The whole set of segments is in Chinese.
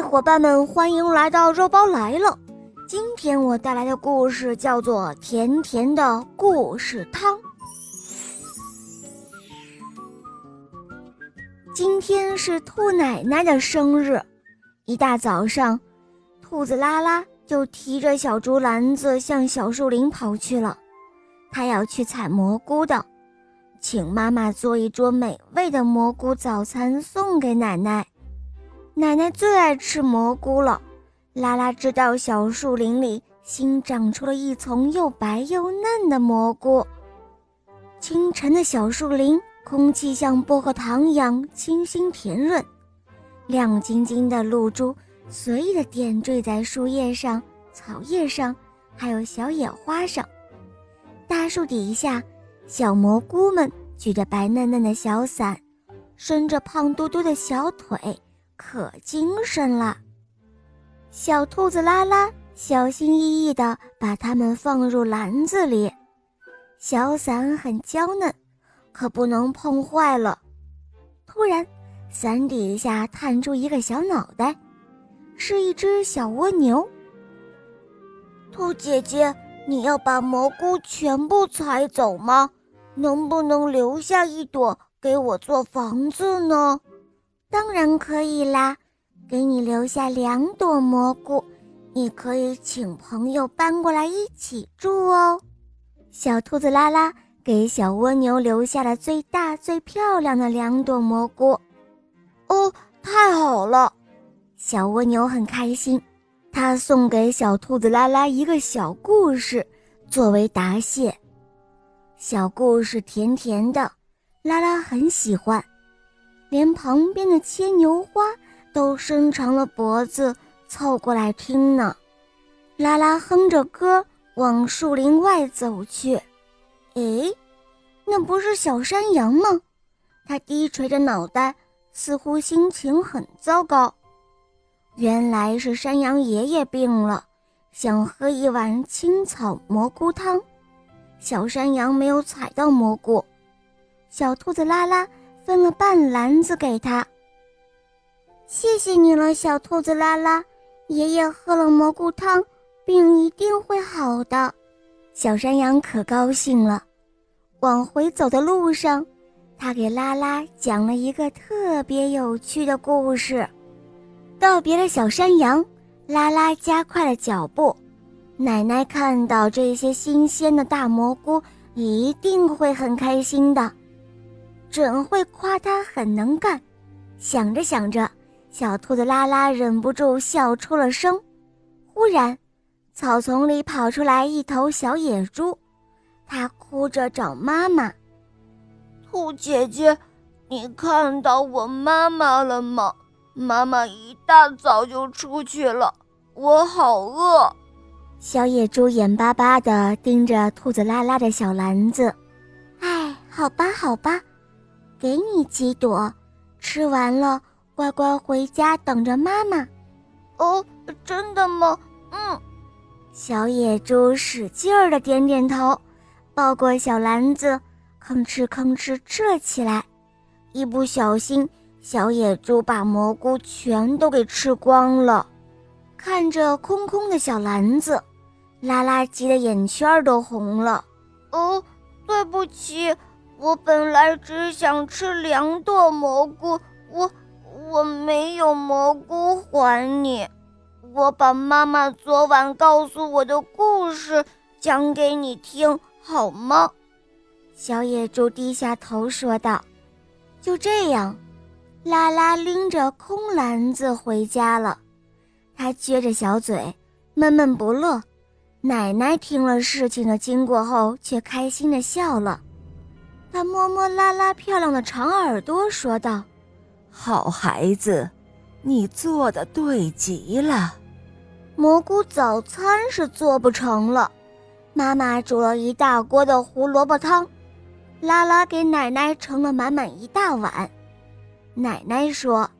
伙伴们，欢迎来到肉包来了。今天我带来的故事叫做《甜甜的故事汤》。今天是兔奶奶的生日，一大早上，兔子拉拉就提着小竹篮子向小树林跑去了。他要去采蘑菇的，请妈妈做一桌美味的蘑菇早餐送给奶奶。奶奶最爱吃蘑菇了。拉拉知道小树林里新长出了一丛又白又嫩的蘑菇。清晨的小树林，空气像薄荷糖一样清新甜润，亮晶晶的露珠随意的点缀在树叶上、草叶上，还有小野花上。大树底下，小蘑菇们举着白嫩嫩的小伞，伸着胖嘟嘟的小腿。可精神了。小兔子拉拉小心翼翼地把它们放入篮子里，小伞很娇嫩，可不能碰坏了。突然，伞底下探出一个小脑袋，是一只小蜗牛。兔姐姐，你要把蘑菇全部采走吗？能不能留下一朵给我做房子呢？当然可以啦，给你留下两朵蘑菇，你可以请朋友搬过来一起住哦。小兔子拉拉给小蜗牛留下了最大最漂亮的两朵蘑菇。哦，太好了！小蜗牛很开心，它送给小兔子拉拉一个小故事作为答谢。小故事甜甜的，拉拉很喜欢。连旁边的牵牛花都伸长了脖子凑过来听呢。拉拉哼着歌往树林外走去。哎，那不是小山羊吗？它低垂着脑袋，似乎心情很糟糕。原来是山羊爷爷病了，想喝一碗青草蘑菇汤。小山羊没有采到蘑菇，小兔子拉拉。分了半篮子给他。谢谢你了，小兔子拉拉。爷爷喝了蘑菇汤，病一定会好的。小山羊可高兴了。往回走的路上，他给拉拉讲了一个特别有趣的故事。道别了小山羊，拉拉加快了脚步。奶奶看到这些新鲜的大蘑菇，一定会很开心的。准会夸他很能干。想着想着，小兔子拉拉忍不住笑出了声。忽然，草丛里跑出来一头小野猪，它哭着找妈妈：“兔姐姐，你看到我妈妈了吗？妈妈一大早就出去了，我好饿。”小野猪眼巴巴地盯着兔子拉拉的小篮子。“哎，好吧，好吧。”给你几朵，吃完了乖乖回家等着妈妈。哦，真的吗？嗯。小野猪使劲儿的点点头，抱过小篮子，吭哧吭哧吃了起来。一不小心，小野猪把蘑菇全都给吃光了。看着空空的小篮子，拉拉急得眼圈都红了。哦，对不起。我本来只想吃两朵蘑菇，我我没有蘑菇还你。我把妈妈昨晚告诉我的故事讲给你听，好吗？小野猪低下头说道。就这样，拉拉拎着空篮子回家了。他撅着小嘴，闷闷不乐。奶奶听了事情的经过后，却开心的笑了。他摸摸拉拉漂亮的长耳朵，说道：“好孩子，你做的对极了。蘑菇早餐是做不成了，妈妈煮了一大锅的胡萝卜汤，拉拉给奶奶盛了满满一大碗。奶奶说：‘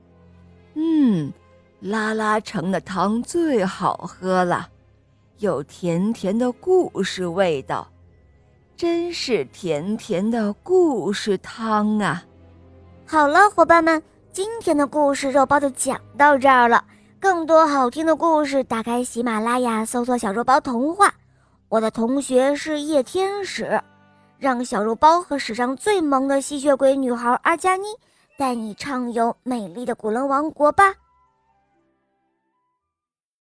嗯，拉拉盛的汤最好喝了，有甜甜的故事味道。’”真是甜甜的故事汤啊！好了，伙伴们，今天的故事肉包就讲到这儿了。更多好听的故事，打开喜马拉雅搜索“小肉包童话”。我的同学是夜天使，让小肉包和史上最萌的吸血鬼女孩阿加妮带你畅游美丽的古伦王国吧。